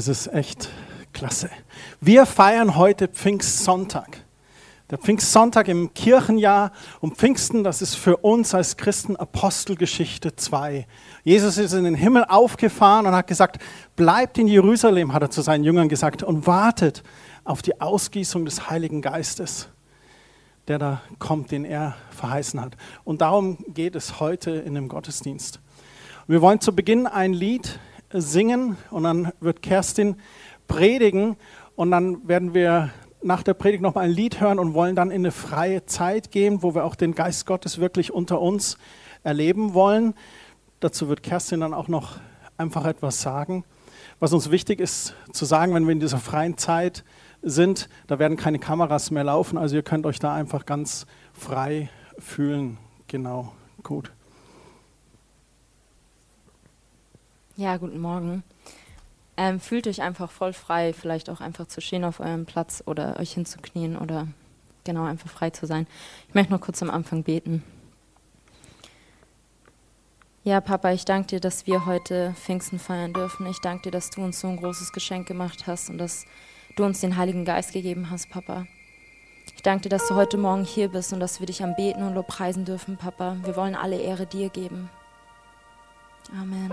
Das ist echt klasse. Wir feiern heute Pfingstsonntag. Der Pfingstsonntag im Kirchenjahr und Pfingsten, das ist für uns als Christen Apostelgeschichte 2. Jesus ist in den Himmel aufgefahren und hat gesagt, bleibt in Jerusalem, hat er zu seinen Jüngern gesagt, und wartet auf die Ausgießung des Heiligen Geistes, der da kommt, den er verheißen hat. Und darum geht es heute in dem Gottesdienst. Wir wollen zu Beginn ein Lied singen und dann wird Kerstin predigen und dann werden wir nach der Predigt noch mal ein Lied hören und wollen dann in eine freie Zeit gehen, wo wir auch den Geist Gottes wirklich unter uns erleben wollen. Dazu wird Kerstin dann auch noch einfach etwas sagen. Was uns wichtig ist zu sagen, wenn wir in dieser freien Zeit sind, da werden keine Kameras mehr laufen, also ihr könnt euch da einfach ganz frei fühlen. Genau, gut. Ja, guten Morgen. Ähm, fühlt euch einfach voll frei, vielleicht auch einfach zu stehen auf eurem Platz oder euch hinzuknien oder genau einfach frei zu sein. Ich möchte noch kurz am Anfang beten. Ja, Papa, ich danke dir, dass wir heute Pfingsten feiern dürfen. Ich danke dir, dass du uns so ein großes Geschenk gemacht hast und dass du uns den Heiligen Geist gegeben hast, Papa. Ich danke dir, dass du heute Morgen hier bist und dass wir dich anbeten und lobpreisen dürfen, Papa. Wir wollen alle Ehre dir geben. Amen.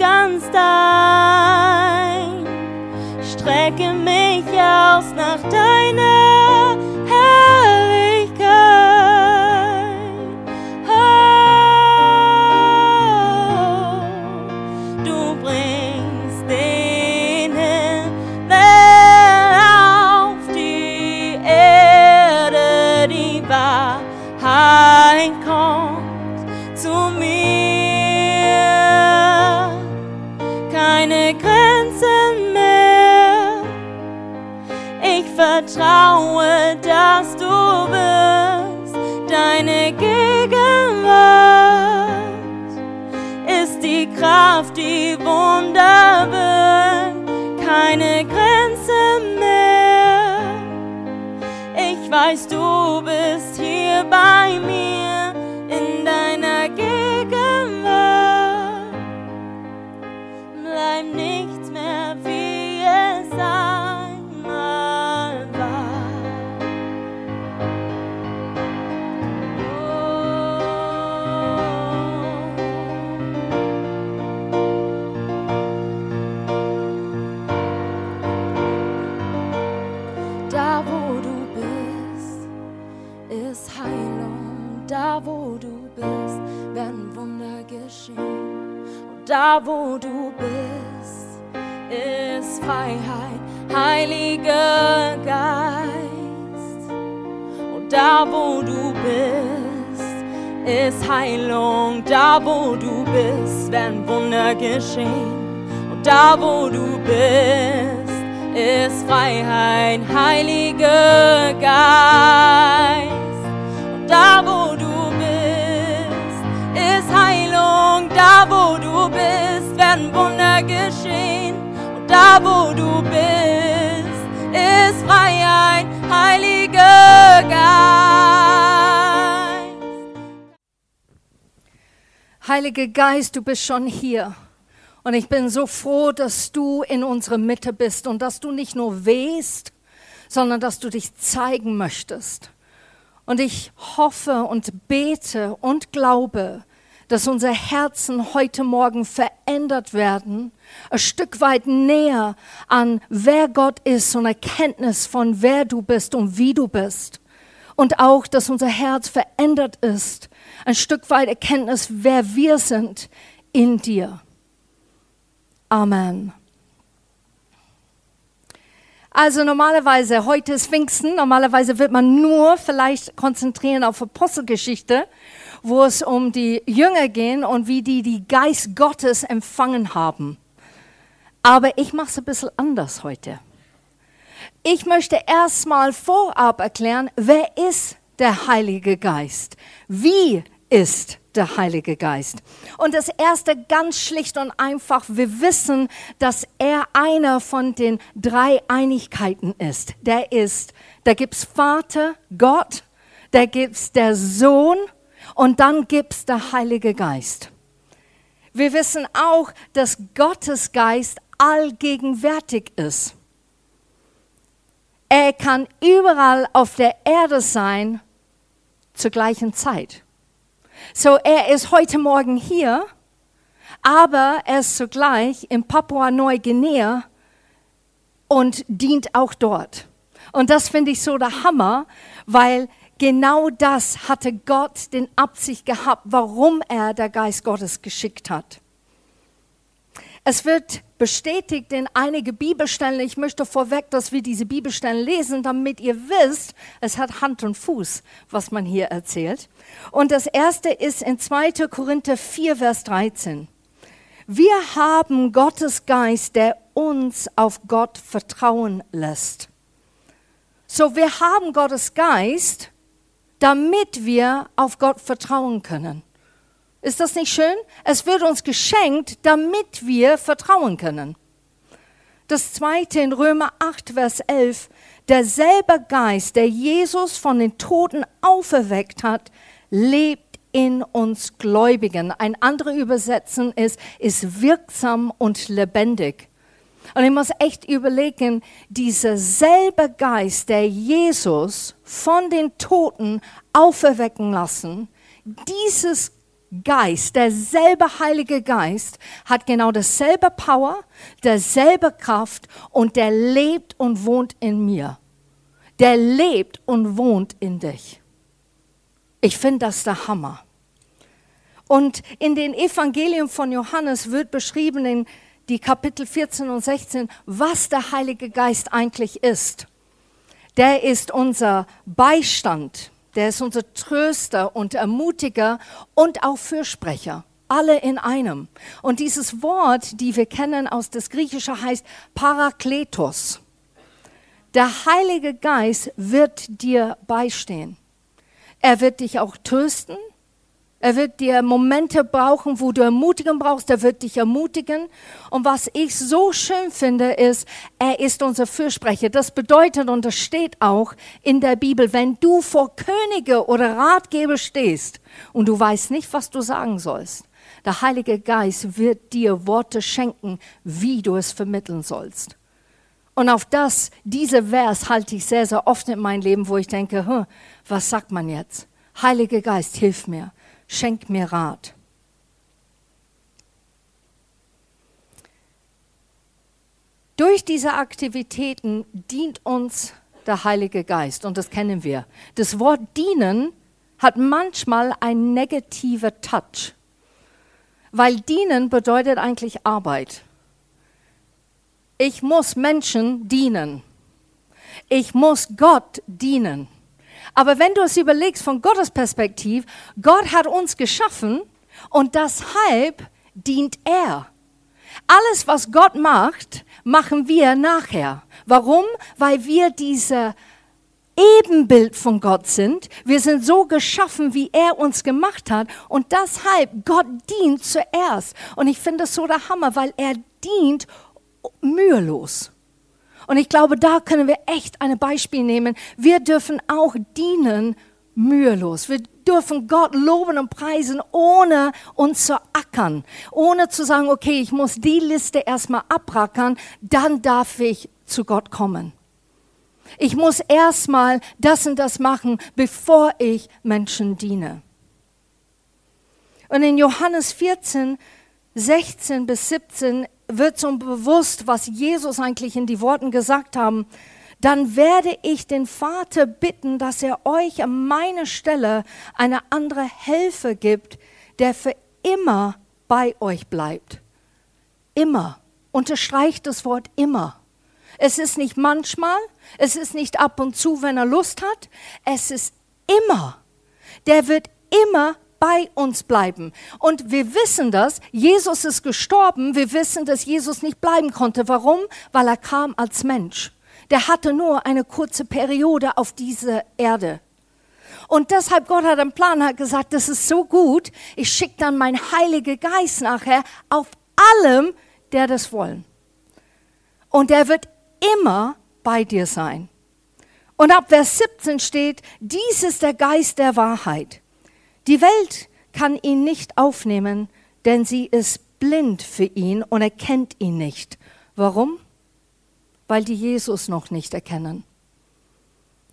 ganz dein, strecke mich aus nach deiner vertraue, dass du bist. Deine Gegenwart ist die Kraft, die Wunder wirkt. Keine Grenze mehr. Ich weiß, du bist hier bei mir wo du bist, werden Wunder geschehen. Und da wo du bist, ist Freiheit, Heiliger Geist. Und da wo du bist, ist Heilung, da wo du bist, werden Wunder geschehen. Und da wo du bist, ist Freiheit, Heiliger Geist. Heiliger Geist, du bist schon hier. Und ich bin so froh, dass du in unserer Mitte bist und dass du nicht nur wehst, sondern dass du dich zeigen möchtest. Und ich hoffe und bete und glaube, dass unsere Herzen heute Morgen verändert werden, ein Stück weit näher an wer Gott ist und Erkenntnis von wer du bist und wie du bist. Und auch, dass unser Herz verändert ist, ein Stück weit Erkenntnis, wer wir sind in dir. Amen. Also normalerweise, heute ist Pfingsten, normalerweise wird man nur vielleicht konzentrieren auf Apostelgeschichte, wo es um die Jünger gehen und wie die die Geist Gottes empfangen haben. Aber ich mache es ein bisschen anders heute. Ich möchte erstmal vorab erklären, wer ist der Heilige Geist? Wie ist der Heilige Geist. Und das erste ganz schlicht und einfach, wir wissen, dass er einer von den drei Einigkeiten ist. Der ist, da gibt's Vater, Gott, da gibt's der Sohn und dann gibt's der Heilige Geist. Wir wissen auch, dass Gottes Geist allgegenwärtig ist. Er kann überall auf der Erde sein zur gleichen Zeit. So, er ist heute Morgen hier, aber er ist zugleich in Papua-Neuguinea und dient auch dort. Und das finde ich so der Hammer, weil genau das hatte Gott den Absicht gehabt, warum er der Geist Gottes geschickt hat. Es wird bestätigt in einige Bibelstellen. Ich möchte vorweg, dass wir diese Bibelstellen lesen, damit ihr wisst, es hat Hand und Fuß, was man hier erzählt. Und das erste ist in 2. Korinther 4, Vers 13. Wir haben Gottes Geist, der uns auf Gott vertrauen lässt. So, wir haben Gottes Geist, damit wir auf Gott vertrauen können. Ist das nicht schön? Es wird uns geschenkt, damit wir vertrauen können. Das zweite in Römer 8, Vers 11. Derselbe Geist, der Jesus von den Toten auferweckt hat, lebt in uns Gläubigen. Ein anderer Übersetzen ist, ist wirksam und lebendig. Und ich muss echt überlegen, dieser selbe Geist, der Jesus von den Toten auferwecken lassen, dieses Geist, derselbe Heilige Geist hat genau dasselbe Power, derselbe Kraft und der lebt und wohnt in mir. Der lebt und wohnt in dich. Ich finde das der Hammer. Und in den Evangelien von Johannes wird beschrieben in die Kapitel 14 und 16, was der Heilige Geist eigentlich ist. Der ist unser Beistand der ist unser Tröster und Ermutiger und auch Fürsprecher. Alle in einem. Und dieses Wort, die wir kennen aus des Griechischen, heißt Parakletos. Der Heilige Geist wird dir beistehen. Er wird dich auch trösten, er wird dir Momente brauchen, wo du Ermutigung brauchst. Er wird dich ermutigen. Und was ich so schön finde, ist, er ist unser Fürsprecher. Das bedeutet, und das steht auch in der Bibel, wenn du vor Könige oder Ratgeber stehst und du weißt nicht, was du sagen sollst, der Heilige Geist wird dir Worte schenken, wie du es vermitteln sollst. Und auf das, diese Vers halte ich sehr, sehr oft in meinem Leben, wo ich denke, hm, was sagt man jetzt? Heiliger Geist, hilf mir schenk mir Rat. Durch diese Aktivitäten dient uns der Heilige Geist und das kennen wir. Das Wort dienen hat manchmal einen negativen Touch. Weil dienen bedeutet eigentlich Arbeit. Ich muss Menschen dienen. Ich muss Gott dienen. Aber wenn du es überlegst von Gottes Perspektive, Gott hat uns geschaffen und deshalb dient er. Alles, was Gott macht, machen wir nachher. Warum? Weil wir diese Ebenbild von Gott sind. Wir sind so geschaffen, wie er uns gemacht hat. Und deshalb, Gott dient zuerst. Und ich finde das so der Hammer, weil er dient mühelos. Und ich glaube, da können wir echt ein Beispiel nehmen. Wir dürfen auch dienen mühelos. Wir dürfen Gott loben und preisen, ohne uns zu ackern, ohne zu sagen, okay, ich muss die Liste erstmal abrackern, dann darf ich zu Gott kommen. Ich muss erstmal das und das machen, bevor ich Menschen diene. Und in Johannes 14, 16 bis 17 wird so bewusst, was Jesus eigentlich in die Worten gesagt haben. Dann werde ich den Vater bitten, dass er euch an meiner Stelle eine andere Helfer gibt, der für immer bei euch bleibt. Immer. Unterstreicht das Wort immer. Es ist nicht manchmal, es ist nicht ab und zu, wenn er Lust hat, es ist immer. Der wird immer bei uns bleiben. Und wir wissen das, Jesus ist gestorben, wir wissen, dass Jesus nicht bleiben konnte. Warum? Weil er kam als Mensch. Der hatte nur eine kurze Periode auf dieser Erde. Und deshalb Gott hat einen Plan, hat gesagt, das ist so gut, ich schicke dann meinen Heiligen Geist nachher auf allem, der das wollen. Und der wird immer bei dir sein. Und ab Vers 17 steht, dies ist der Geist der Wahrheit. Die Welt kann ihn nicht aufnehmen, denn sie ist blind für ihn und erkennt ihn nicht. Warum? Weil die Jesus noch nicht erkennen.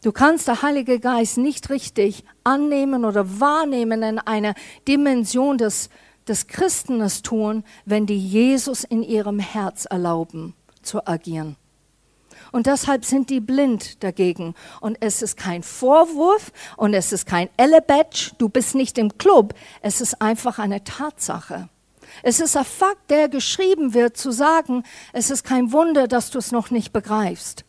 Du kannst der Heilige Geist nicht richtig annehmen oder wahrnehmen in einer Dimension des, des Christenes tun, wenn die Jesus in ihrem Herz erlauben zu agieren. Und deshalb sind die blind dagegen. Und es ist kein Vorwurf und es ist kein Elebetsch, du bist nicht im Club. Es ist einfach eine Tatsache. Es ist ein Fakt, der geschrieben wird, zu sagen, es ist kein Wunder, dass du es noch nicht begreifst,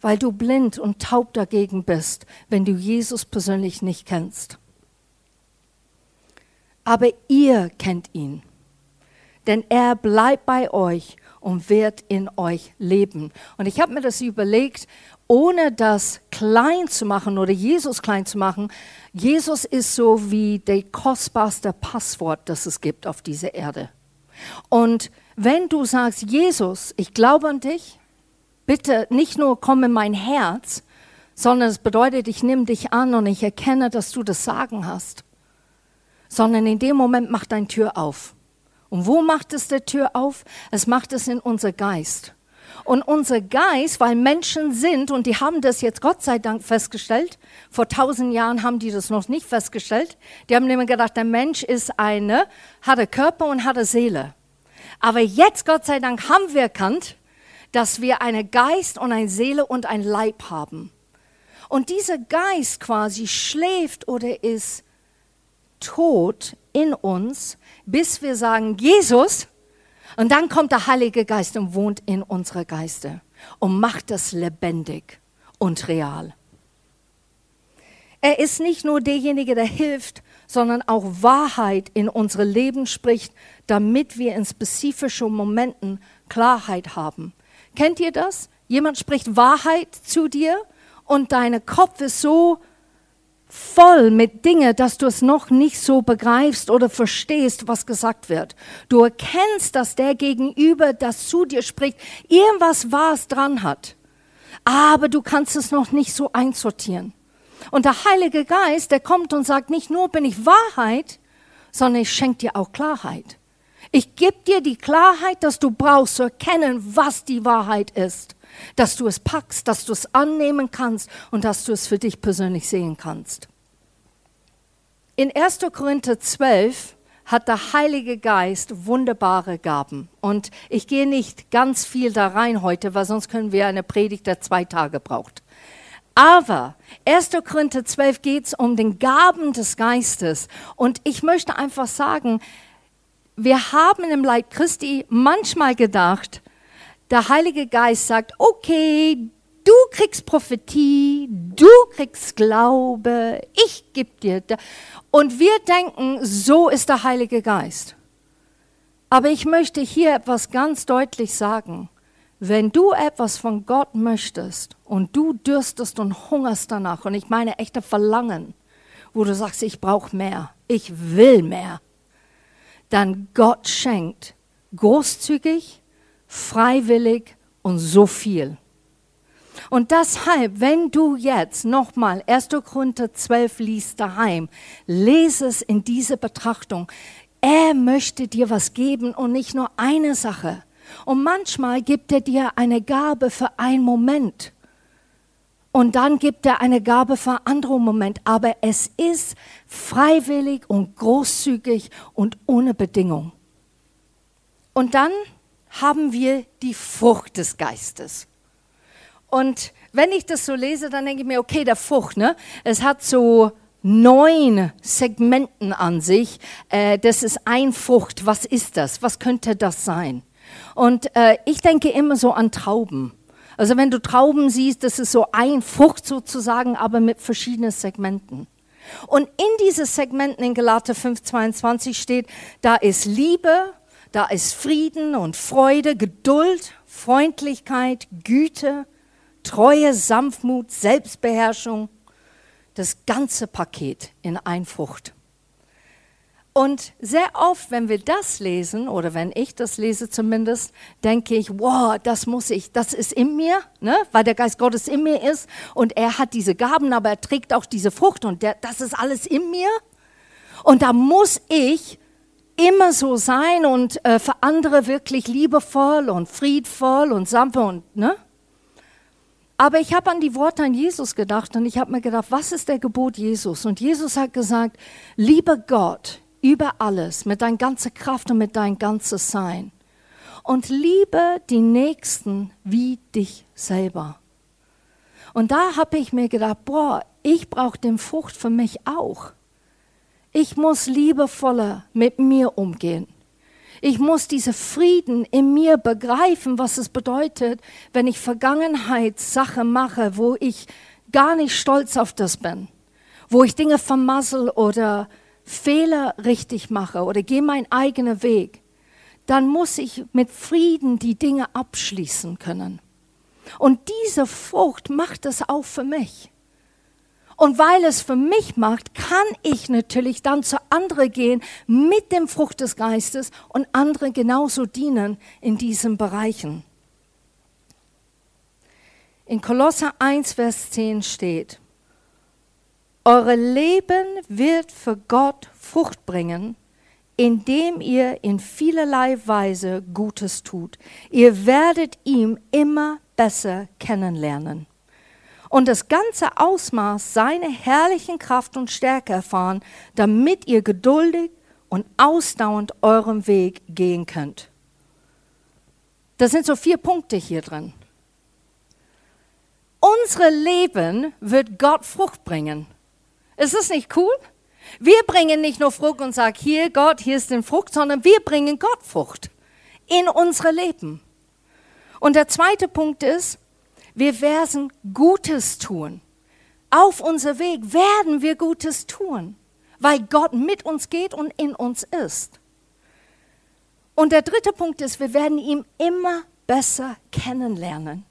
weil du blind und taub dagegen bist, wenn du Jesus persönlich nicht kennst. Aber ihr kennt ihn, denn er bleibt bei euch und wird in euch leben. Und ich habe mir das überlegt, ohne das klein zu machen oder Jesus klein zu machen. Jesus ist so wie der kostbarste Passwort, das es gibt auf dieser Erde. Und wenn du sagst, Jesus, ich glaube an dich, bitte nicht nur komm in mein Herz, sondern es bedeutet, ich nehme dich an und ich erkenne, dass du das Sagen hast, sondern in dem Moment mach dein Tür auf. Und wo macht es die Tür auf? Es macht es in unser Geist. Und unser Geist, weil Menschen sind, und die haben das jetzt Gott sei Dank festgestellt, vor tausend Jahren haben die das noch nicht festgestellt, die haben nämlich gedacht, der Mensch ist eine, hat einen Körper und hat eine Seele. Aber jetzt, Gott sei Dank, haben wir erkannt, dass wir einen Geist und eine Seele und ein Leib haben. Und dieser Geist quasi schläft oder ist tot in uns, bis wir sagen, Jesus, und dann kommt der Heilige Geist und wohnt in unsere Geiste und macht das lebendig und real. Er ist nicht nur derjenige, der hilft, sondern auch Wahrheit in unsere Leben spricht, damit wir in spezifischen Momenten Klarheit haben. Kennt ihr das? Jemand spricht Wahrheit zu dir und dein Kopf ist so voll mit Dingen, dass du es noch nicht so begreifst oder verstehst, was gesagt wird. Du erkennst, dass der Gegenüber, das zu dir spricht, irgendwas Wahres dran hat. Aber du kannst es noch nicht so einsortieren. Und der Heilige Geist, der kommt und sagt, nicht nur bin ich Wahrheit, sondern ich schenke dir auch Klarheit. Ich gebe dir die Klarheit, dass du brauchst zu erkennen, was die Wahrheit ist dass du es packst, dass du es annehmen kannst und dass du es für dich persönlich sehen kannst. In 1. Korinther 12 hat der Heilige Geist wunderbare Gaben. Und ich gehe nicht ganz viel da rein heute, weil sonst können wir eine Predigt, der zwei Tage braucht. Aber 1. Korinther 12 geht es um den Gaben des Geistes. Und ich möchte einfach sagen, wir haben im Leib Christi manchmal gedacht, der Heilige Geist sagt, okay, du kriegst Prophetie, du kriegst Glaube, ich gebe dir. Und wir denken, so ist der Heilige Geist. Aber ich möchte hier etwas ganz deutlich sagen. Wenn du etwas von Gott möchtest und du dürstest und hungerst danach, und ich meine echte Verlangen, wo du sagst, ich brauche mehr, ich will mehr, dann Gott schenkt großzügig, freiwillig und so viel. Und deshalb, wenn du jetzt nochmal 1. Korinther 12 liest daheim, lese es in diese Betrachtung. Er möchte dir was geben und nicht nur eine Sache. Und manchmal gibt er dir eine Gabe für einen Moment. Und dann gibt er eine Gabe für einen anderen Moment. Aber es ist freiwillig und großzügig und ohne Bedingung. Und dann haben wir die Frucht des Geistes. Und wenn ich das so lese, dann denke ich mir, okay, der Frucht, ne? Es hat so neun Segmenten an sich. Äh, das ist ein Frucht. Was ist das? Was könnte das sein? Und äh, ich denke immer so an Trauben. Also wenn du Trauben siehst, das ist so ein Frucht sozusagen, aber mit verschiedenen Segmenten. Und in diesen Segmenten in Galater 5,22 steht, da ist Liebe, da ist Frieden und Freude, Geduld, Freundlichkeit, Güte, Treue, Sanftmut, Selbstbeherrschung, das ganze Paket in Einfrucht. Und sehr oft, wenn wir das lesen, oder wenn ich das lese zumindest, denke ich, wow, das muss ich, das ist in mir, ne? weil der Geist Gottes in mir ist und er hat diese Gaben, aber er trägt auch diese Frucht und der, das ist alles in mir. Und da muss ich immer so sein und äh, für andere wirklich liebevoll und friedvoll und sanft und, ne? Aber ich habe an die Worte an Jesus gedacht und ich habe mir gedacht, was ist der Gebot Jesus? Und Jesus hat gesagt, liebe Gott über alles, mit deiner ganzen Kraft und mit deinem ganzen Sein. Und liebe die Nächsten wie dich selber. Und da habe ich mir gedacht, boah, ich brauche den Frucht für mich auch. Ich muss liebevoller mit mir umgehen. Ich muss diese Frieden in mir begreifen, was es bedeutet, wenn ich Vergangenheitssache mache, wo ich gar nicht stolz auf das bin, wo ich Dinge vermassel oder Fehler richtig mache oder gehe meinen eigenen Weg, dann muss ich mit Frieden die Dinge abschließen können. Und diese Frucht macht es auch für mich. Und weil es für mich macht, kann ich natürlich dann zu anderen gehen mit dem Frucht des Geistes und anderen genauso dienen in diesen Bereichen. In Kolosser 1, Vers 10 steht, Eure Leben wird für Gott Frucht bringen, indem ihr in vielerlei Weise Gutes tut. Ihr werdet ihm immer besser kennenlernen und das ganze Ausmaß seiner herrlichen Kraft und Stärke erfahren, damit ihr geduldig und ausdauernd eurem Weg gehen könnt. Das sind so vier Punkte hier drin. Unsere Leben wird Gott Frucht bringen. Ist das nicht cool? Wir bringen nicht nur Frucht und sagen, hier Gott, hier ist die Frucht, sondern wir bringen Gott Frucht in unsere Leben. Und der zweite Punkt ist, wir werden Gutes tun. Auf unser Weg werden wir Gutes tun, weil Gott mit uns geht und in uns ist. Und der dritte Punkt ist, wir werden ihn immer besser kennenlernen.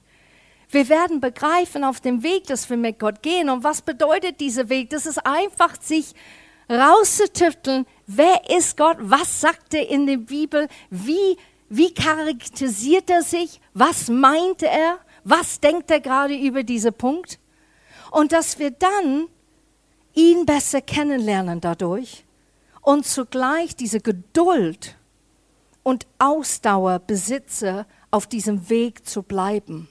Wir werden begreifen auf dem Weg, dass wir mit Gott gehen. Und was bedeutet dieser Weg? Das ist einfach, sich rauszutüfteln, wer ist Gott, was sagt er in der Bibel, wie, wie charakterisiert er sich, was meint er was denkt er gerade über diesen Punkt? Und dass wir dann ihn besser kennenlernen dadurch und zugleich diese Geduld und Ausdauer besitze, auf diesem Weg zu bleiben.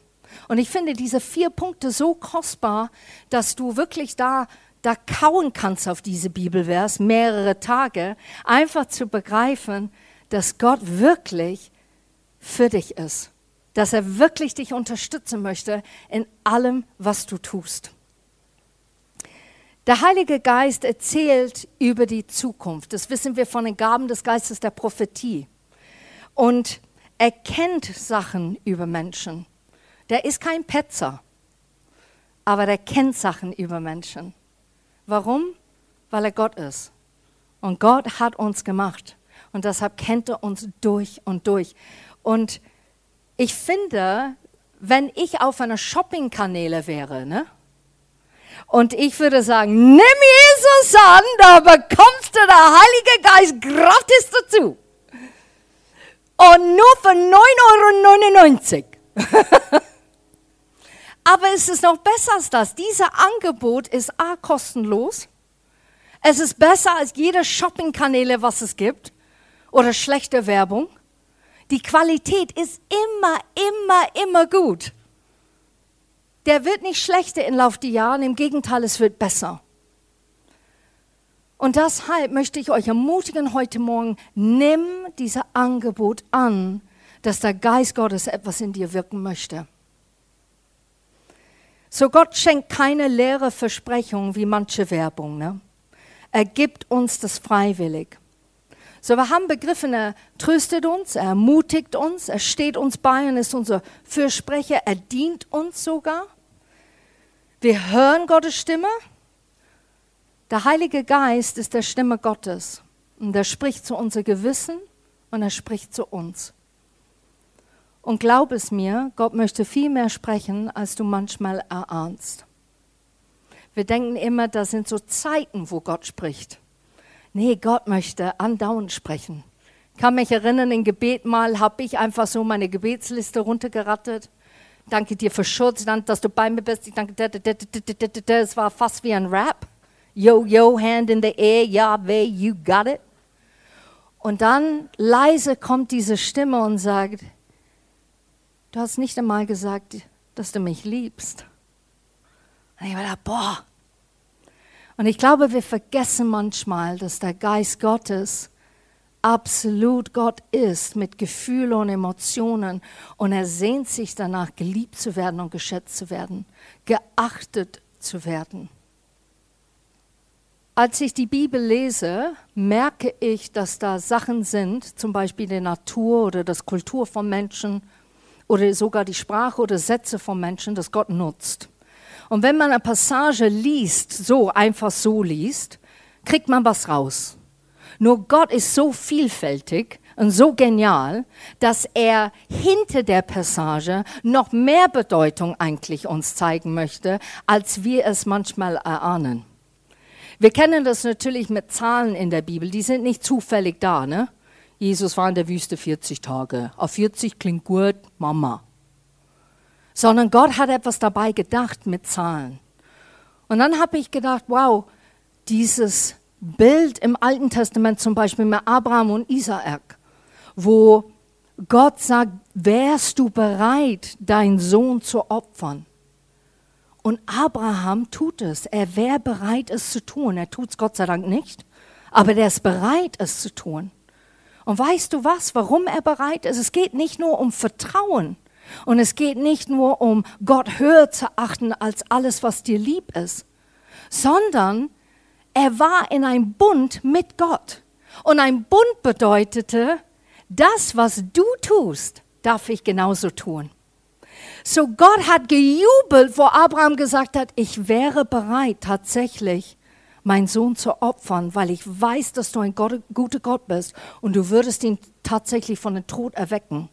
Und ich finde diese vier Punkte so kostbar, dass du wirklich da, da kauen kannst auf diese Bibelvers mehrere Tage, einfach zu begreifen, dass Gott wirklich für dich ist dass er wirklich dich unterstützen möchte in allem, was du tust. Der Heilige Geist erzählt über die Zukunft. Das wissen wir von den Gaben des Geistes der Prophetie. Und er kennt Sachen über Menschen. Der ist kein Petzer, aber der kennt Sachen über Menschen. Warum? Weil er Gott ist. Und Gott hat uns gemacht. Und deshalb kennt er uns durch und durch. Und ich finde, wenn ich auf einer Shopping-Kanäle wäre, ne? Und ich würde sagen, nimm Jesus an, da bekommst du der Heilige Geist gratis dazu. Und nur für 9,99 Euro. Aber es ist noch besser als das. Dieses Angebot ist A, kostenlos. Es ist besser als jede Shopping-Kanäle, was es gibt. Oder schlechte Werbung. Die Qualität ist immer, immer, immer gut. Der wird nicht schlechter im Laufe der Jahre, im Gegenteil, es wird besser. Und deshalb möchte ich euch ermutigen heute Morgen, nimm dieses Angebot an, dass der Geist Gottes etwas in dir wirken möchte. So Gott schenkt keine leere Versprechung wie manche Werbung. Ne? Er gibt uns das freiwillig. So wir haben begriffen, er tröstet uns, er ermutigt uns, er steht uns bei und ist unser Fürsprecher, er dient uns sogar. Wir hören Gottes Stimme der Heilige Geist ist der Stimme Gottes und er spricht zu unser Gewissen und er spricht zu uns. Und glaub es mir, Gott möchte viel mehr sprechen, als du manchmal erahnst. Wir denken immer, das sind so Zeiten, wo Gott spricht. Nee, Gott möchte andauernd sprechen. Ich kann mich erinnern, im Gebet mal habe ich einfach so meine Gebetsliste runtergerattet. Danke dir für Schutz, danke, dass du bei mir bist. Ich danke, es war fast wie ein Rap. Yo, yo, hand in the air, Yahweh, you got it. Und dann leise kommt diese Stimme und sagt, du hast nicht einmal gesagt, dass du mich liebst. Und ich war boah. Und ich glaube, wir vergessen manchmal, dass der Geist Gottes absolut Gott ist mit Gefühlen und Emotionen und er sehnt sich danach, geliebt zu werden und geschätzt zu werden, geachtet zu werden. Als ich die Bibel lese, merke ich, dass da Sachen sind, zum Beispiel die Natur oder das Kultur von Menschen oder sogar die Sprache oder Sätze von Menschen, das Gott nutzt. Und wenn man eine Passage liest, so einfach so liest, kriegt man was raus. Nur Gott ist so vielfältig und so genial, dass er hinter der Passage noch mehr Bedeutung eigentlich uns zeigen möchte, als wir es manchmal erahnen. Wir kennen das natürlich mit Zahlen in der Bibel, die sind nicht zufällig da. Ne? Jesus war in der Wüste 40 Tage. Auf 40 klingt gut, Mama. Sondern Gott hat etwas dabei gedacht mit Zahlen. Und dann habe ich gedacht, wow, dieses Bild im Alten Testament zum Beispiel mit Abraham und Isaak, wo Gott sagt, wärst du bereit, deinen Sohn zu opfern? Und Abraham tut es. Er wäre bereit, es zu tun. Er tut es Gott sei Dank nicht, aber der ist bereit, es zu tun. Und weißt du was, warum er bereit ist? Es geht nicht nur um Vertrauen und es geht nicht nur um Gott höher zu achten als alles, was dir lieb ist, sondern er war in einem Bund mit Gott. Und ein Bund bedeutete, das, was du tust, darf ich genauso tun. So Gott hat gejubelt, wo Abraham gesagt hat, ich wäre bereit tatsächlich meinen Sohn zu opfern, weil ich weiß, dass du ein Gott, guter Gott bist und du würdest ihn tatsächlich von dem Tod erwecken.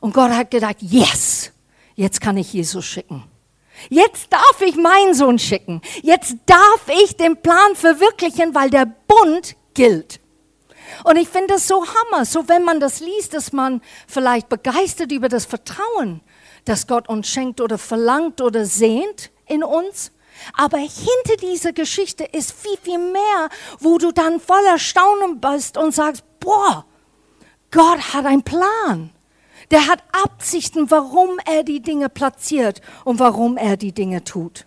Und Gott hat gedacht, yes, jetzt kann ich Jesus schicken. Jetzt darf ich meinen Sohn schicken. Jetzt darf ich den Plan verwirklichen, weil der Bund gilt. Und ich finde das so hammer, so wenn man das liest, dass man vielleicht begeistert über das Vertrauen, das Gott uns schenkt oder verlangt oder sehnt in uns. Aber hinter dieser Geschichte ist viel, viel mehr, wo du dann voller Staunen bist und sagst, boah, Gott hat einen Plan. Der hat Absichten, warum er die Dinge platziert und warum er die Dinge tut.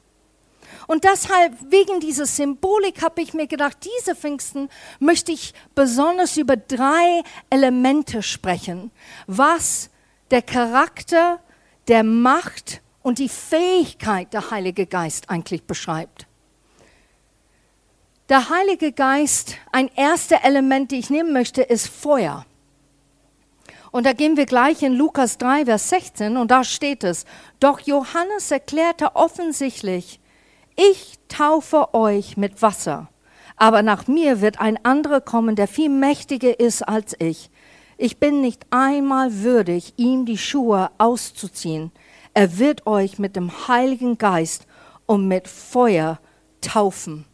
Und deshalb, wegen dieser Symbolik, habe ich mir gedacht, diese Pfingsten möchte ich besonders über drei Elemente sprechen, was der Charakter der Macht und die Fähigkeit der Heilige Geist eigentlich beschreibt. Der Heilige Geist, ein erstes Element, die ich nehmen möchte, ist Feuer. Und da gehen wir gleich in Lukas 3, Vers 16 und da steht es, doch Johannes erklärte offensichtlich, ich taufe euch mit Wasser, aber nach mir wird ein anderer kommen, der viel mächtiger ist als ich. Ich bin nicht einmal würdig, ihm die Schuhe auszuziehen. Er wird euch mit dem Heiligen Geist und mit Feuer taufen.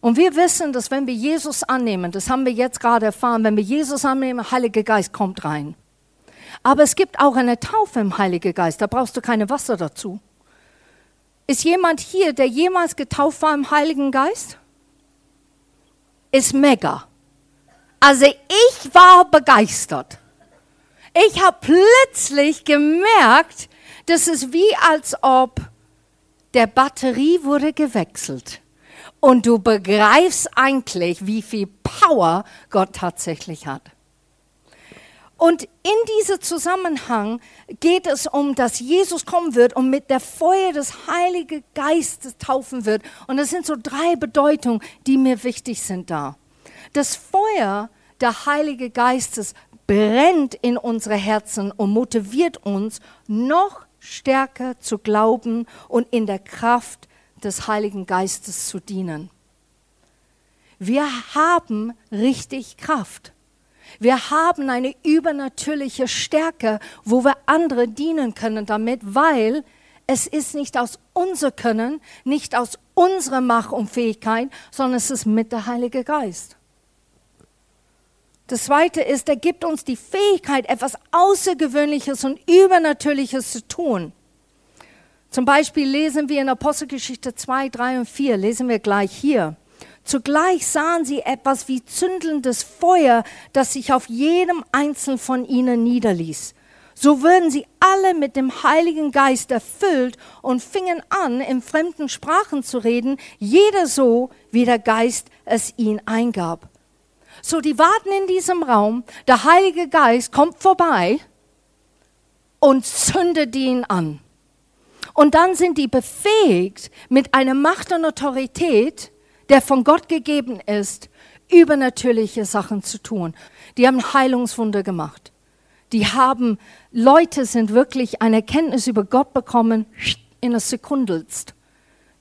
Und wir wissen, dass wenn wir Jesus annehmen, das haben wir jetzt gerade erfahren, wenn wir Jesus annehmen, der Heilige Geist kommt rein. Aber es gibt auch eine Taufe im Heiligen Geist, da brauchst du keine Wasser dazu. Ist jemand hier, der jemals getauft war im Heiligen Geist? Ist mega. Also ich war begeistert. Ich habe plötzlich gemerkt, das ist wie als ob der Batterie wurde gewechselt. Und du begreifst eigentlich, wie viel Power Gott tatsächlich hat. Und in diesem Zusammenhang geht es um, dass Jesus kommen wird und mit der Feuer des Heiligen Geistes taufen wird. Und das sind so drei Bedeutungen, die mir wichtig sind da. Das Feuer der Heilige Geistes brennt in unsere Herzen und motiviert uns, noch stärker zu glauben und in der Kraft des Heiligen Geistes zu dienen. Wir haben richtig Kraft. Wir haben eine übernatürliche Stärke, wo wir andere dienen können damit, weil es ist nicht aus unser Können, nicht aus unserer Macht und Fähigkeit, sondern es ist mit der Heilige Geist. Das Zweite ist, er gibt uns die Fähigkeit, etwas Außergewöhnliches und Übernatürliches zu tun. Zum Beispiel lesen wir in Apostelgeschichte 2, 3 und 4, lesen wir gleich hier. Zugleich sahen sie etwas wie zündelndes Feuer, das sich auf jedem einzelnen von ihnen niederließ. So würden sie alle mit dem Heiligen Geist erfüllt und fingen an, in fremden Sprachen zu reden, jeder so, wie der Geist es ihnen eingab. So, die warten in diesem Raum, der Heilige Geist kommt vorbei und zündet ihn an. Und dann sind die befähigt, mit einer Macht und Autorität, der von Gott gegeben ist, übernatürliche Sachen zu tun. Die haben Heilungswunder gemacht. Die haben, Leute sind wirklich eine Kenntnis über Gott bekommen in einer Sekundelst.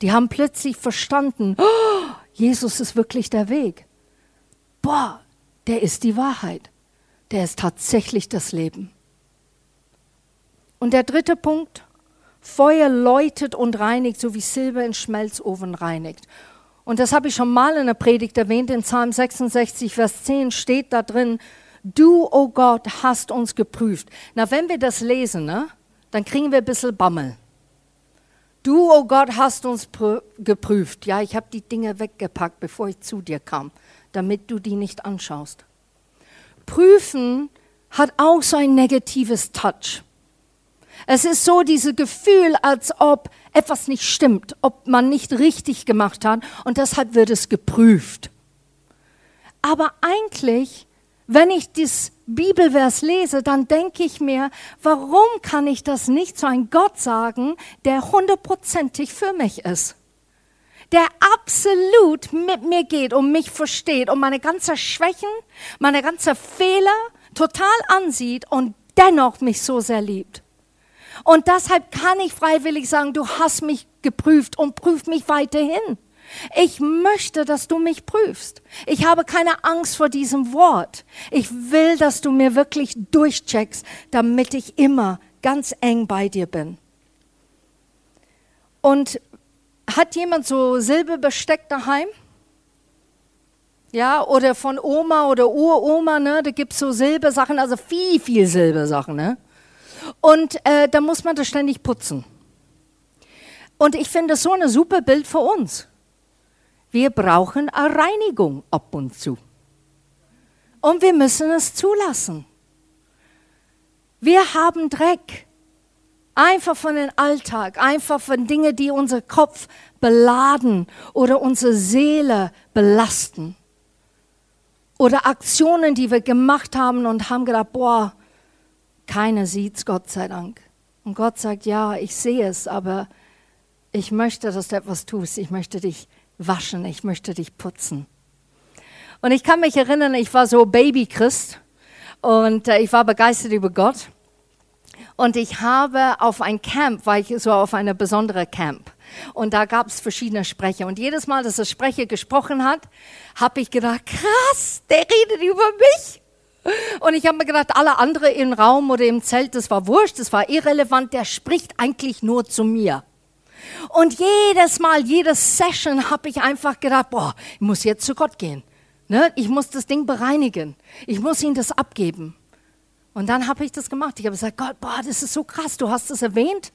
Die haben plötzlich verstanden, oh, Jesus ist wirklich der Weg. Boah, der ist die Wahrheit. Der ist tatsächlich das Leben. Und der dritte Punkt, Feuer läutet und reinigt, so wie Silber in Schmelzofen reinigt. Und das habe ich schon mal in der Predigt erwähnt, in Psalm 66, Vers 10 steht da drin, du, o oh Gott, hast uns geprüft. Na, wenn wir das lesen, ne, dann kriegen wir ein bisschen Bammel. Du, o oh Gott, hast uns geprüft. Ja, ich habe die Dinge weggepackt, bevor ich zu dir kam, damit du die nicht anschaust. Prüfen hat auch so ein negatives Touch. Es ist so dieses Gefühl, als ob etwas nicht stimmt, ob man nicht richtig gemacht hat und deshalb wird es geprüft. Aber eigentlich, wenn ich das Bibelvers lese, dann denke ich mir, warum kann ich das nicht zu einem Gott sagen, der hundertprozentig für mich ist? Der absolut mit mir geht und mich versteht und meine ganzen Schwächen, meine ganzen Fehler total ansieht und dennoch mich so sehr liebt. Und deshalb kann ich freiwillig sagen, du hast mich geprüft und prüf mich weiterhin. Ich möchte, dass du mich prüfst. Ich habe keine Angst vor diesem Wort. Ich will, dass du mir wirklich durchcheckst, damit ich immer ganz eng bei dir bin. Und hat jemand so Silberbesteck daheim? Ja, oder von Oma oder Uroma, ne? Da gibt es so Silbersachen, also viel, viel Silbersachen, ne? Und äh, da muss man das ständig putzen. Und ich finde das so ein super Bild für uns. Wir brauchen eine Reinigung ab und zu. Und wir müssen es zulassen. Wir haben Dreck. Einfach von dem Alltag, einfach von Dingen, die unser Kopf beladen oder unsere Seele belasten. Oder Aktionen, die wir gemacht haben und haben gedacht, boah, keiner sieht's, Gott sei Dank. Und Gott sagt, ja, ich sehe es, aber ich möchte, dass du etwas tust. Ich möchte dich waschen, ich möchte dich putzen. Und ich kann mich erinnern, ich war so Baby-Christ und äh, ich war begeistert über Gott. Und ich habe auf ein Camp, war ich so auf eine besondere Camp. Und da gab es verschiedene Sprecher. Und jedes Mal, dass der Sprecher gesprochen hat, habe ich gedacht, krass, der redet über mich. Und ich habe mir gedacht, alle anderen im Raum oder im Zelt, das war wurscht, das war irrelevant, der spricht eigentlich nur zu mir. Und jedes Mal, jede Session habe ich einfach gedacht, boah, ich muss jetzt zu Gott gehen. Ne? Ich muss das Ding bereinigen. Ich muss ihm das abgeben. Und dann habe ich das gemacht. Ich habe gesagt, Gott, boah, das ist so krass, du hast es erwähnt.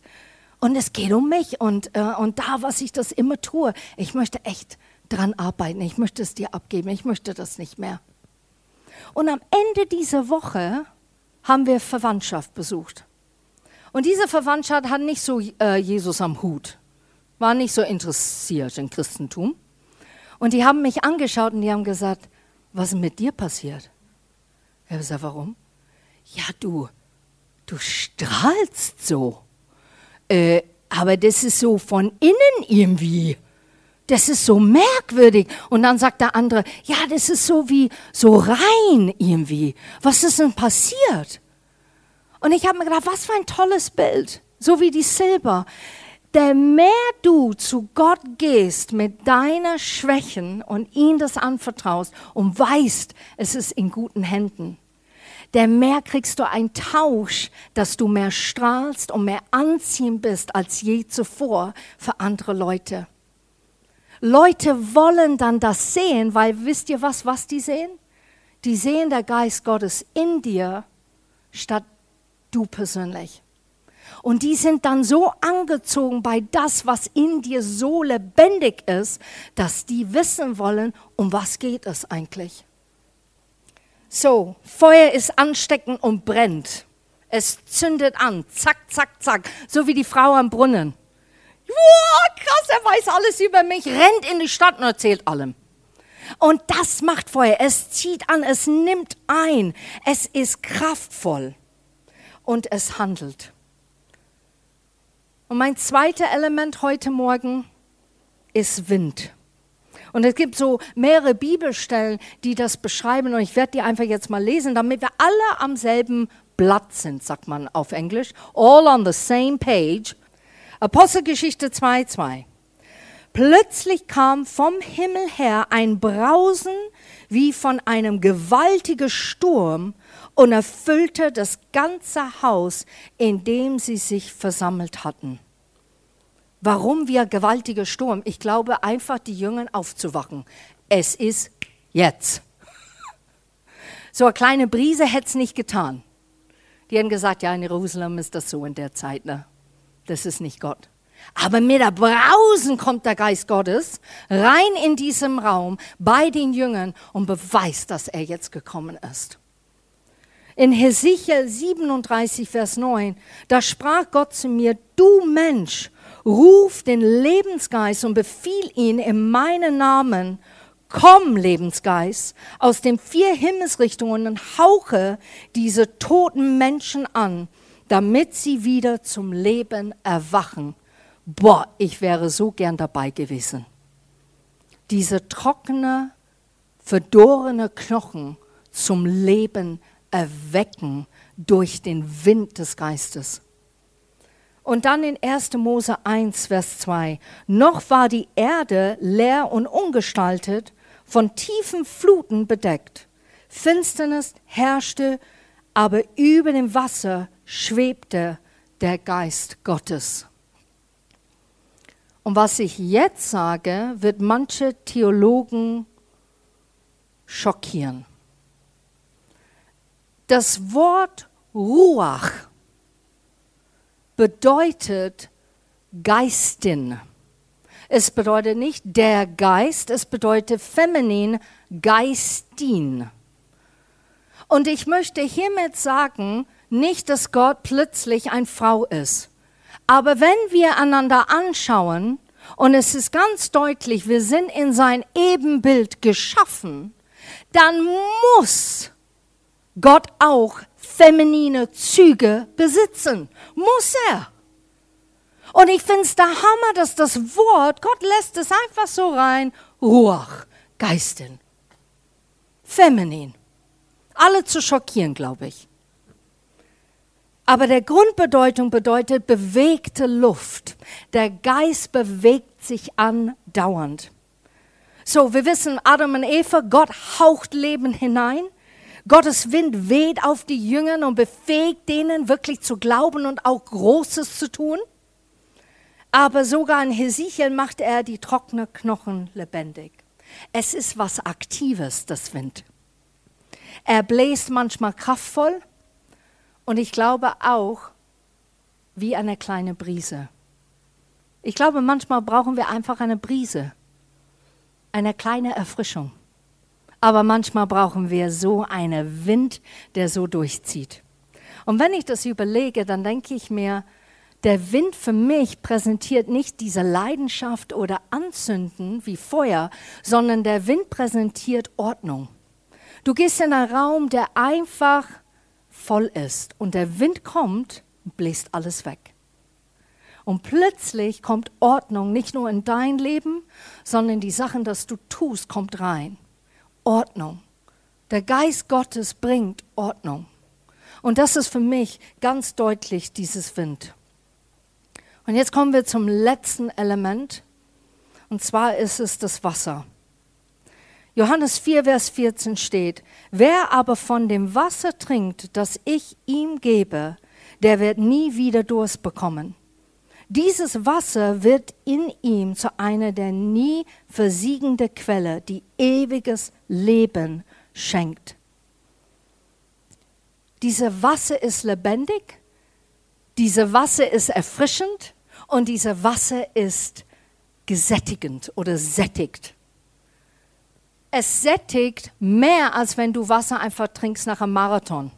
Und es geht um mich und, äh, und da, was ich das immer tue. Ich möchte echt dran arbeiten. Ich möchte es dir abgeben. Ich möchte das nicht mehr. Und am Ende dieser Woche haben wir Verwandtschaft besucht. Und diese Verwandtschaft hat nicht so äh, Jesus am Hut, war nicht so interessiert im Christentum. Und die haben mich angeschaut und die haben gesagt, was ist mit dir passiert? Ich habe gesagt, warum? Ja, du, du strahlst so. Äh, aber das ist so von innen irgendwie. Das ist so merkwürdig. Und dann sagt der andere, ja, das ist so wie so rein irgendwie. Was ist denn passiert? Und ich habe mir gedacht, was für ein tolles Bild. So wie die Silber. Der mehr du zu Gott gehst mit deiner Schwächen und ihm das anvertraust und weißt, es ist in guten Händen, der mehr kriegst du einen Tausch, dass du mehr strahlst und mehr anziehend bist als je zuvor für andere Leute. Leute wollen dann das sehen, weil wisst ihr was, was die sehen? Die sehen der Geist Gottes in dir statt du persönlich. Und die sind dann so angezogen bei das, was in dir so lebendig ist, dass die wissen wollen, um was geht es eigentlich. So, Feuer ist ansteckend und brennt. Es zündet an, zack, zack, zack, so wie die Frau am Brunnen. Wow, krass, er weiß alles über mich, rennt in die Stadt und erzählt allem. Und das macht Feuer. Es zieht an, es nimmt ein, es ist kraftvoll und es handelt. Und mein zweites Element heute Morgen ist Wind. Und es gibt so mehrere Bibelstellen, die das beschreiben. Und ich werde die einfach jetzt mal lesen, damit wir alle am selben Blatt sind, sagt man auf Englisch. All on the same page. Apostelgeschichte 2,2. Plötzlich kam vom Himmel her ein Brausen wie von einem gewaltigen Sturm und erfüllte das ganze Haus, in dem sie sich versammelt hatten. Warum wir gewaltiger Sturm? Ich glaube einfach, die Jünger aufzuwachen. Es ist jetzt. So eine kleine Brise hätte es nicht getan. Die haben gesagt, ja, in Jerusalem ist das so in der Zeit. Ne? Das ist nicht Gott. Aber mit der Brausen kommt der Geist Gottes rein in diesem Raum bei den Jüngern und beweist, dass er jetzt gekommen ist. In Hesekiel 37, Vers 9, da sprach Gott zu mir, du Mensch, ruf den Lebensgeist und befiehl ihn in meinen Namen, komm, Lebensgeist, aus den vier Himmelsrichtungen und hauche diese toten Menschen an, damit sie wieder zum Leben erwachen. Boah, ich wäre so gern dabei gewesen. Diese trockene, verdorrene Knochen zum Leben erwecken durch den Wind des Geistes. Und dann in 1. Mose 1, Vers 2. Noch war die Erde leer und ungestaltet, von tiefen Fluten bedeckt. Finsternis herrschte, aber über dem Wasser schwebte der Geist Gottes. Und was ich jetzt sage, wird manche Theologen schockieren. Das Wort Ruach bedeutet Geistin. Es bedeutet nicht der Geist, es bedeutet feminin Geistin. Und ich möchte hiermit sagen, nicht, dass Gott plötzlich eine Frau ist. Aber wenn wir einander anschauen, und es ist ganz deutlich, wir sind in sein Ebenbild geschaffen, dann muss Gott auch feminine Züge besitzen. Muss er. Und ich finde es der Hammer, dass das Wort, Gott lässt es einfach so rein, Ruach, Geistin, feminin. Alle zu schockieren, glaube ich. Aber der Grundbedeutung bedeutet bewegte Luft. Der Geist bewegt sich andauernd. So, wir wissen, Adam und Eva, Gott haucht Leben hinein. Gottes Wind weht auf die Jüngern und befähigt denen wirklich zu glauben und auch Großes zu tun. Aber sogar in Hesekiel macht er die trockenen Knochen lebendig. Es ist was Aktives, das Wind. Er bläst manchmal kraftvoll, und ich glaube auch wie eine kleine Brise. Ich glaube, manchmal brauchen wir einfach eine Brise, eine kleine Erfrischung. Aber manchmal brauchen wir so einen Wind, der so durchzieht. Und wenn ich das überlege, dann denke ich mir, der Wind für mich präsentiert nicht diese Leidenschaft oder Anzünden wie Feuer, sondern der Wind präsentiert Ordnung. Du gehst in einen Raum, der einfach voll ist und der Wind kommt und bläst alles weg. Und plötzlich kommt Ordnung nicht nur in dein Leben, sondern in die Sachen, dass du tust, kommt rein. Ordnung. Der Geist Gottes bringt Ordnung. Und das ist für mich ganz deutlich dieses Wind. Und jetzt kommen wir zum letzten Element. Und zwar ist es das Wasser. Johannes 4, Vers 14 steht, wer aber von dem Wasser trinkt, das ich ihm gebe, der wird nie wieder Durst bekommen. Dieses Wasser wird in ihm zu einer der nie versiegende Quelle, die ewiges Leben schenkt. Diese Wasser ist lebendig, diese Wasser ist erfrischend und diese Wasser ist gesättigend oder sättigt es sättigt mehr, als wenn du Wasser einfach trinkst nach einem Marathon.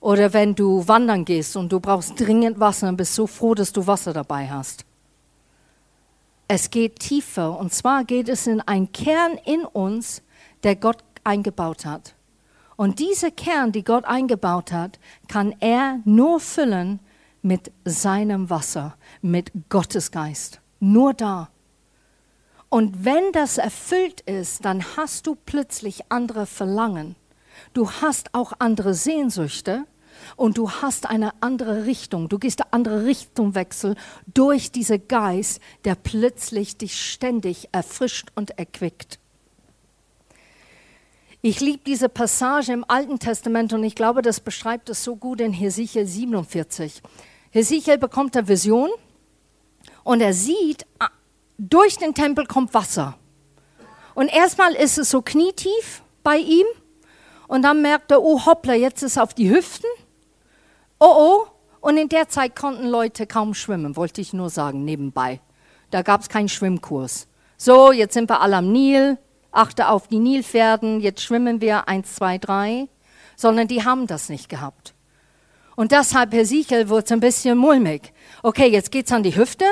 Oder wenn du wandern gehst und du brauchst dringend Wasser und bist so froh, dass du Wasser dabei hast. Es geht tiefer und zwar geht es in einen Kern in uns, der Gott eingebaut hat. Und dieser Kern, die Gott eingebaut hat, kann er nur füllen mit seinem Wasser, mit Gottes Geist. Nur da. Und wenn das erfüllt ist, dann hast du plötzlich andere Verlangen. Du hast auch andere Sehnsüchte und du hast eine andere Richtung. Du gehst eine andere Richtungwechsel durch diesen Geist, der plötzlich dich ständig erfrischt und erquickt. Ich liebe diese Passage im Alten Testament und ich glaube, das beschreibt es so gut in Hesekiel 47. Hesekiel bekommt eine Vision und er sieht durch den Tempel kommt Wasser. Und erstmal ist es so knietief bei ihm. Und dann merkt er, oh hoppla, jetzt ist es auf die Hüften. Oh oh. Und in der Zeit konnten Leute kaum schwimmen, wollte ich nur sagen, nebenbei. Da gab es keinen Schwimmkurs. So, jetzt sind wir alle am Nil, achte auf die Nilpferden, jetzt schwimmen wir eins, zwei, drei. Sondern die haben das nicht gehabt. Und deshalb, Herr Sichel, wurde es ein bisschen mulmig. Okay, jetzt geht's an die Hüfte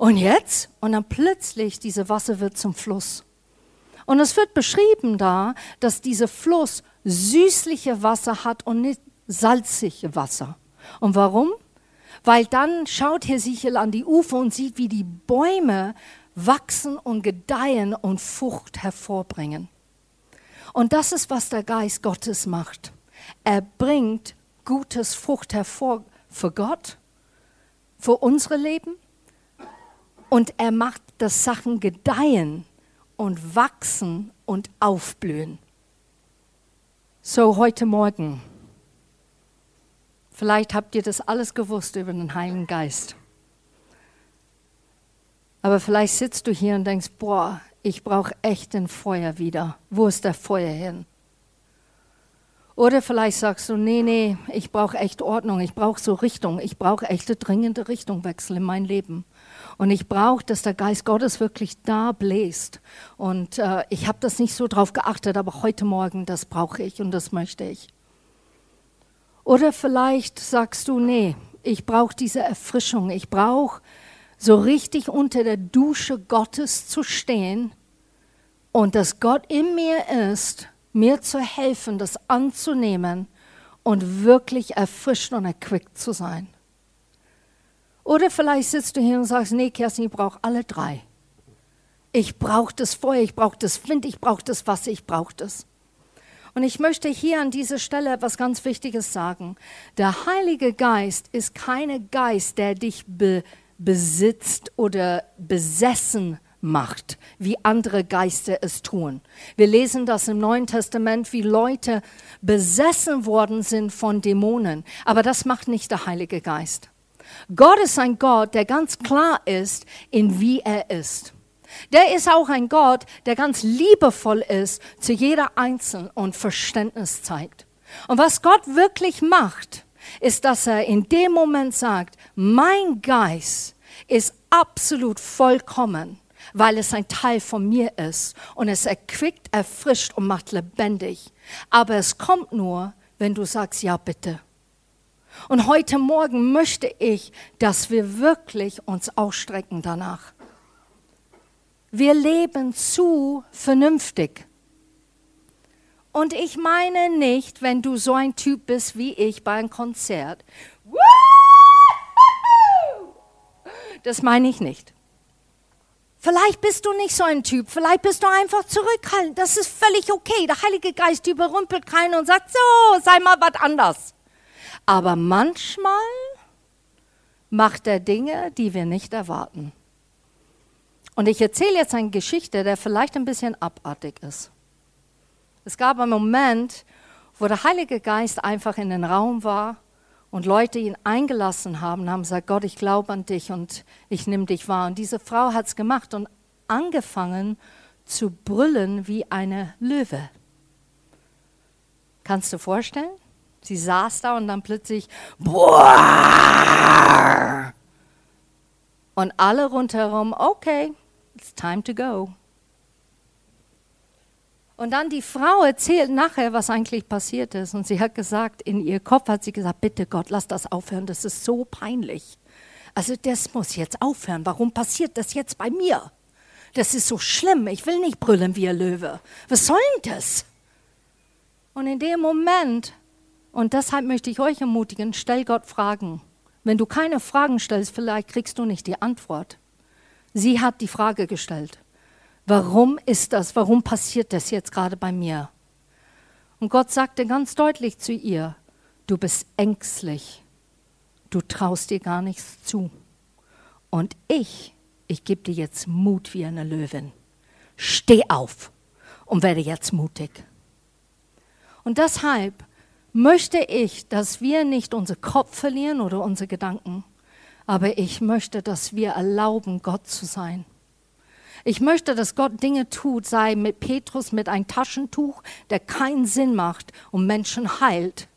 und jetzt? Und dann plötzlich, diese Wasser wird zum Fluss. Und es wird beschrieben da, dass dieser Fluss süßliche Wasser hat und nicht salzige Wasser. Und warum? Weil dann schaut Hesekiel an die Ufer und sieht, wie die Bäume wachsen und gedeihen und Frucht hervorbringen. Und das ist, was der Geist Gottes macht. Er bringt gutes Frucht hervor für Gott, für unsere Leben und er macht, dass Sachen gedeihen und wachsen und aufblühen. So heute Morgen. Vielleicht habt ihr das alles gewusst über den Heiligen Geist. Aber vielleicht sitzt du hier und denkst, boah, ich brauche echt ein Feuer wieder. Wo ist der Feuer hin? Oder vielleicht sagst du, nee, nee, ich brauche echt Ordnung, ich brauche so Richtung, ich brauche echte dringende Richtungwechsel in mein Leben. Und ich brauche, dass der Geist Gottes wirklich da bläst. Und äh, ich habe das nicht so drauf geachtet, aber heute Morgen, das brauche ich und das möchte ich. Oder vielleicht sagst du, nee, ich brauche diese Erfrischung. Ich brauche so richtig unter der Dusche Gottes zu stehen und dass Gott in mir ist, mir zu helfen, das anzunehmen und wirklich erfrischt und erquickt zu sein. Oder vielleicht sitzt du hier und sagst, nee, Kerstin, ich brauche alle drei. Ich brauche das Feuer, ich brauche das Wind, ich brauche das Wasser, ich brauche das. Und ich möchte hier an dieser Stelle etwas ganz Wichtiges sagen. Der Heilige Geist ist kein Geist, der dich be besitzt oder besessen macht, wie andere Geister es tun. Wir lesen das im Neuen Testament, wie Leute besessen worden sind von Dämonen. Aber das macht nicht der Heilige Geist. Gott ist ein Gott, der ganz klar ist, in wie er ist. Der ist auch ein Gott, der ganz liebevoll ist zu jeder Einzelnen und Verständnis zeigt. Und was Gott wirklich macht, ist, dass er in dem Moment sagt, mein Geist ist absolut vollkommen, weil es ein Teil von mir ist und es erquickt, erfrischt und macht lebendig. Aber es kommt nur, wenn du sagst, ja bitte. Und heute Morgen möchte ich, dass wir wirklich uns ausstrecken danach. Wir leben zu vernünftig. Und ich meine nicht, wenn du so ein Typ bist wie ich bei einem Konzert. Das meine ich nicht. Vielleicht bist du nicht so ein Typ, vielleicht bist du einfach zurückhaltend. Das ist völlig okay. Der Heilige Geist überrumpelt keinen und sagt, so, sei mal was anders. Aber manchmal macht er Dinge, die wir nicht erwarten. Und ich erzähle jetzt eine Geschichte, der vielleicht ein bisschen abartig ist. Es gab einen Moment, wo der Heilige Geist einfach in den Raum war und Leute ihn eingelassen haben, haben gesagt, Gott, ich glaube an dich und ich nehme dich wahr. Und diese Frau hat es gemacht und angefangen zu brüllen wie eine Löwe. Kannst du vorstellen? Sie saß da und dann plötzlich Boah! und alle rundherum, okay, it's time to go. Und dann die Frau erzählt nachher, was eigentlich passiert ist. Und sie hat gesagt, in ihr Kopf hat sie gesagt, bitte Gott, lass das aufhören, das ist so peinlich. Also das muss jetzt aufhören. Warum passiert das jetzt bei mir? Das ist so schlimm. Ich will nicht brüllen wie ein Löwe. Was soll denn das? Und in dem Moment und deshalb möchte ich euch ermutigen, stell Gott Fragen. Wenn du keine Fragen stellst, vielleicht kriegst du nicht die Antwort. Sie hat die Frage gestellt. Warum ist das? Warum passiert das jetzt gerade bei mir? Und Gott sagte ganz deutlich zu ihr, du bist ängstlich. Du traust dir gar nichts zu. Und ich, ich gebe dir jetzt Mut wie eine Löwin. Steh auf und werde jetzt mutig. Und deshalb möchte ich, dass wir nicht unseren Kopf verlieren oder unsere Gedanken, aber ich möchte, dass wir erlauben, Gott zu sein. Ich möchte, dass Gott Dinge tut, sei mit Petrus mit einem Taschentuch, der keinen Sinn macht und Menschen heilt,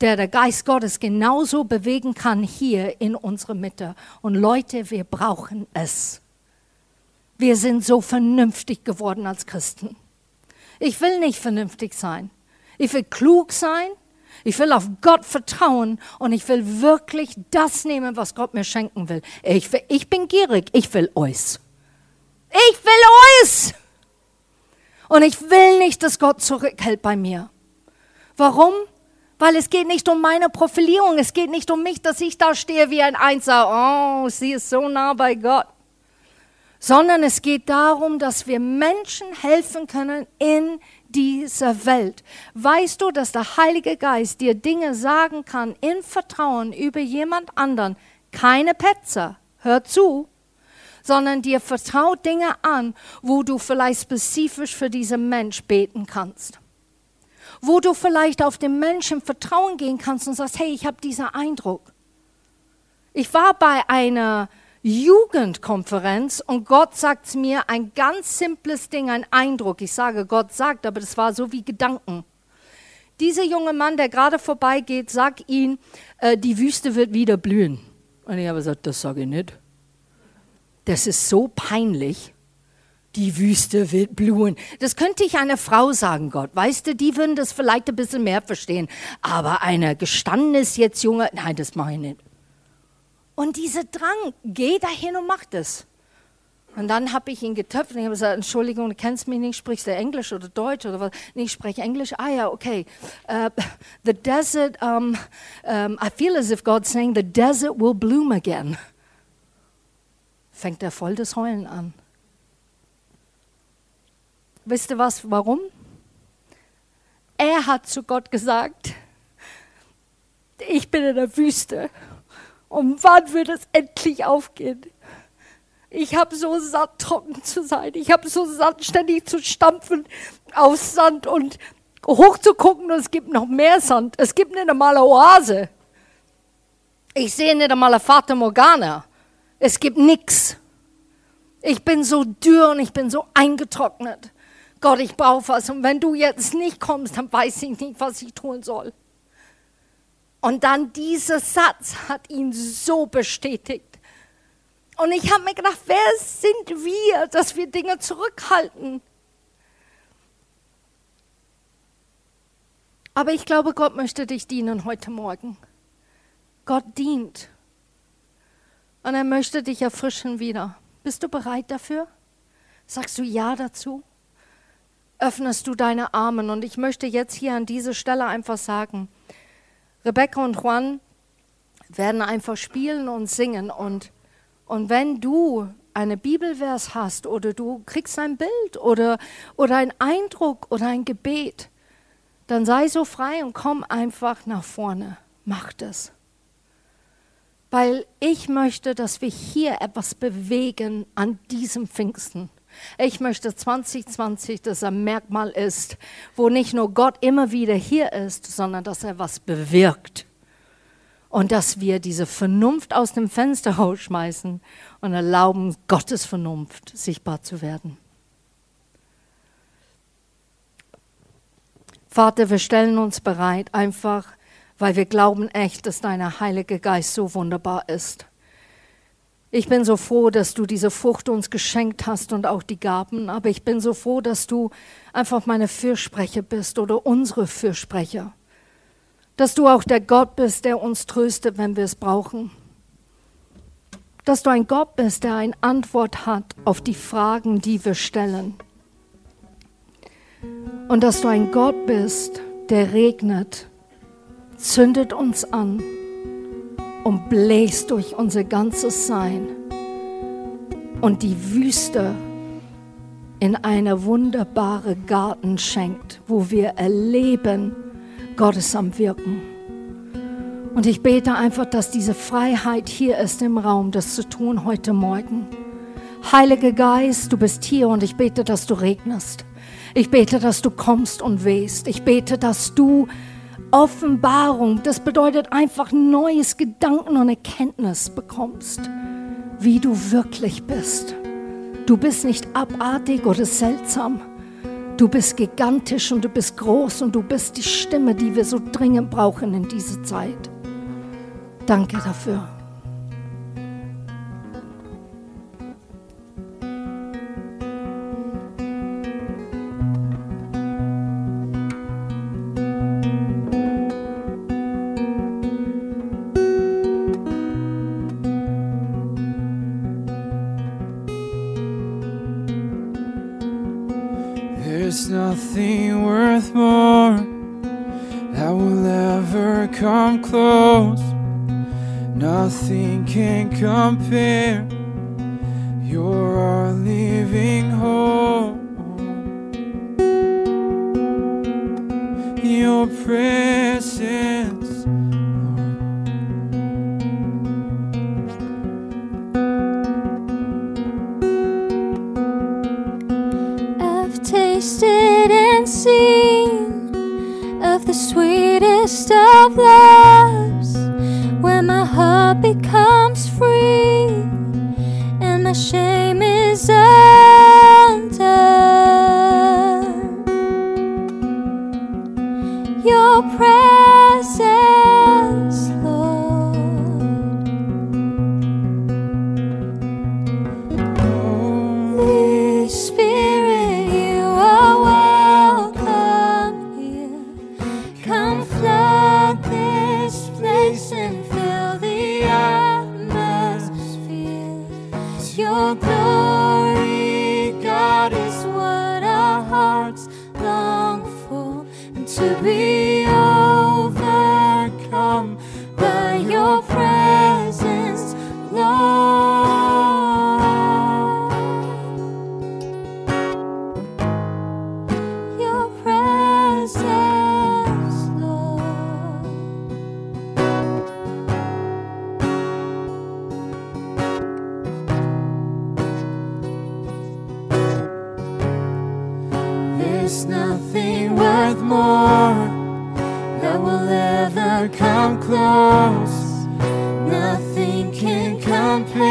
der der Geist Gottes genauso bewegen kann hier in unserer Mitte. Und Leute, wir brauchen es. Wir sind so vernünftig geworden als Christen. Ich will nicht vernünftig sein. Ich will klug sein. Ich will auf Gott vertrauen und ich will wirklich das nehmen, was Gott mir schenken will. Ich, will, ich bin gierig. Ich will euch. Ich will euch. Und ich will nicht, dass Gott zurückhält bei mir. Warum? Weil es geht nicht um meine Profilierung. Es geht nicht um mich, dass ich da stehe wie ein Einser. Oh, sie ist so nah bei Gott. Sondern es geht darum, dass wir Menschen helfen können in dieser Welt. Weißt du, dass der Heilige Geist dir Dinge sagen kann in Vertrauen über jemand anderen? Keine Petzer, hör zu, sondern dir vertraut Dinge an, wo du vielleicht spezifisch für diesen Mensch beten kannst. Wo du vielleicht auf den Menschen Vertrauen gehen kannst und sagst, hey, ich habe diesen Eindruck. Ich war bei einer Jugendkonferenz und Gott sagt mir ein ganz simples Ding, ein Eindruck. Ich sage, Gott sagt, aber das war so wie Gedanken. Dieser junge Mann, der gerade vorbeigeht, sagt ihm, äh, die Wüste wird wieder blühen. Und ich habe gesagt, das sage ich nicht. Das ist so peinlich. Die Wüste wird blühen. Das könnte ich einer Frau sagen, Gott. Weißt du, die würden das vielleicht ein bisschen mehr verstehen. Aber eine gestandenes jetzt junge, nein, das mache ich nicht. Und dieser Drang, geh dahin und mach das. Und dann habe ich ihn getöpft und ich habe gesagt, Entschuldigung, du kennst mich nicht, sprichst du Englisch oder Deutsch oder was? Nee, ich spreche Englisch. Ah ja, okay. Uh, the desert, um, um, I feel as if God's saying, the desert will bloom again. Fängt er voll das Heulen an. Wisst ihr was, warum? Er hat zu Gott gesagt, ich bin in der Wüste. Und wann wird es endlich aufgehen? Ich habe so satt, trocken zu sein. Ich habe so satt, ständig zu stampfen aus Sand und hochzugucken und es gibt noch mehr Sand. Es gibt eine Oase. Ich sehe eine Fata Morgana. Es gibt nichts. Ich bin so dürr und ich bin so eingetrocknet. Gott, ich brauche was. Und wenn du jetzt nicht kommst, dann weiß ich nicht, was ich tun soll. Und dann dieser Satz hat ihn so bestätigt. Und ich habe mir gedacht, wer sind wir, dass wir Dinge zurückhalten? Aber ich glaube, Gott möchte dich dienen heute Morgen. Gott dient. Und er möchte dich erfrischen wieder. Bist du bereit dafür? Sagst du Ja dazu? Öffnest du deine Arme? Und ich möchte jetzt hier an dieser Stelle einfach sagen, Rebecca und Juan werden einfach spielen und singen und und wenn du eine Bibelvers hast oder du kriegst ein Bild oder, oder ein Eindruck oder ein Gebet, dann sei so frei und komm einfach nach vorne. Mach das. Weil ich möchte, dass wir hier etwas bewegen an diesem Pfingsten. Ich möchte 2020, dass ein Merkmal ist, wo nicht nur Gott immer wieder hier ist, sondern dass er was bewirkt und dass wir diese Vernunft aus dem Fenster rausschmeißen und erlauben, Gottes Vernunft sichtbar zu werden. Vater, wir stellen uns bereit, einfach weil wir glauben echt, dass dein Heiliger Geist so wunderbar ist. Ich bin so froh, dass du diese Frucht uns geschenkt hast und auch die Gaben, aber ich bin so froh, dass du einfach meine Fürsprecher bist oder unsere Fürsprecher dass du auch der Gott bist, der uns tröstet, wenn wir es brauchen. Dass du ein Gott bist, der eine Antwort hat auf die Fragen, die wir stellen. Und dass du ein Gott bist, der regnet, zündet uns an und bläst durch unser ganzes Sein und die Wüste in eine wunderbare Garten schenkt, wo wir erleben, Gott ist am Wirken. Und ich bete einfach, dass diese Freiheit hier ist im Raum, das zu tun heute Morgen. Heiliger Geist, du bist hier und ich bete, dass du regnest. Ich bete, dass du kommst und wehst. Ich bete, dass du Offenbarung, das bedeutet einfach neues Gedanken und Erkenntnis bekommst, wie du wirklich bist. Du bist nicht abartig oder seltsam. Du bist gigantisch und du bist groß und du bist die Stimme, die wir so dringend brauchen in dieser Zeit. Danke dafür. Compare. You're our living hope. Your presence. jumping.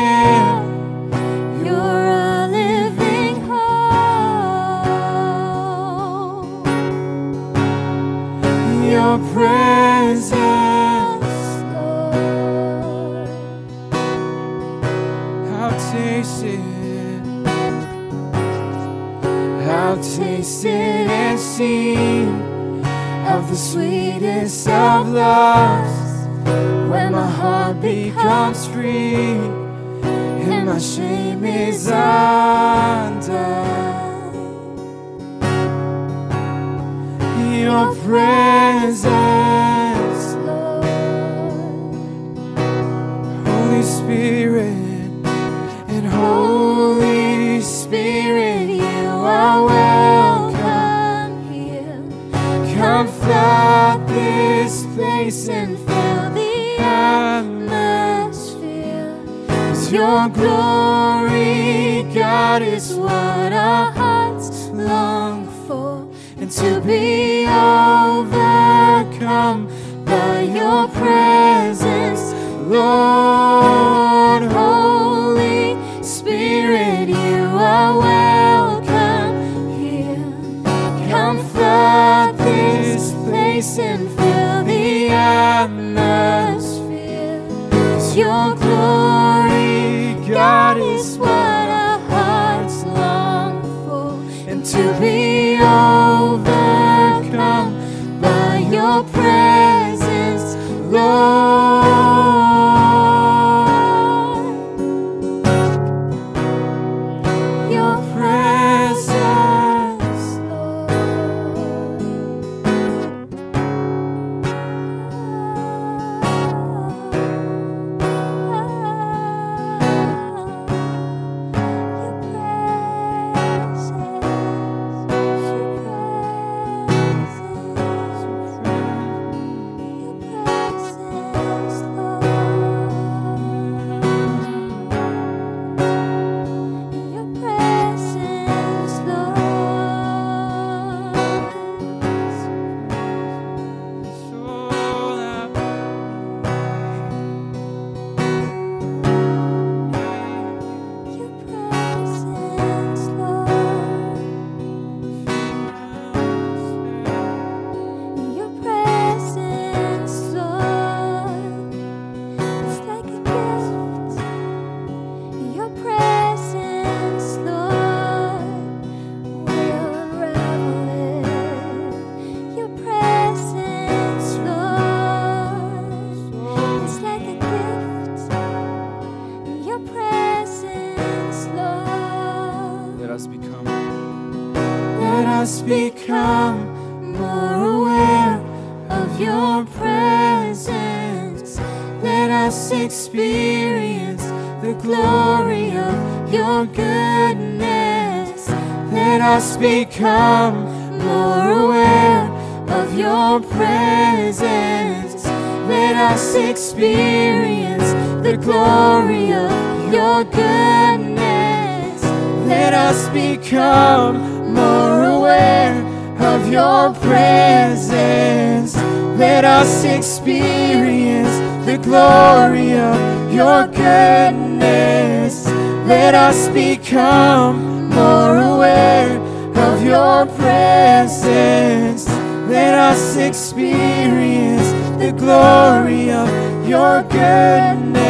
just become more aware of your presence. Let us experience the glory of your goodness. Let us become more aware of your presence. Let us experience the glory of your goodness.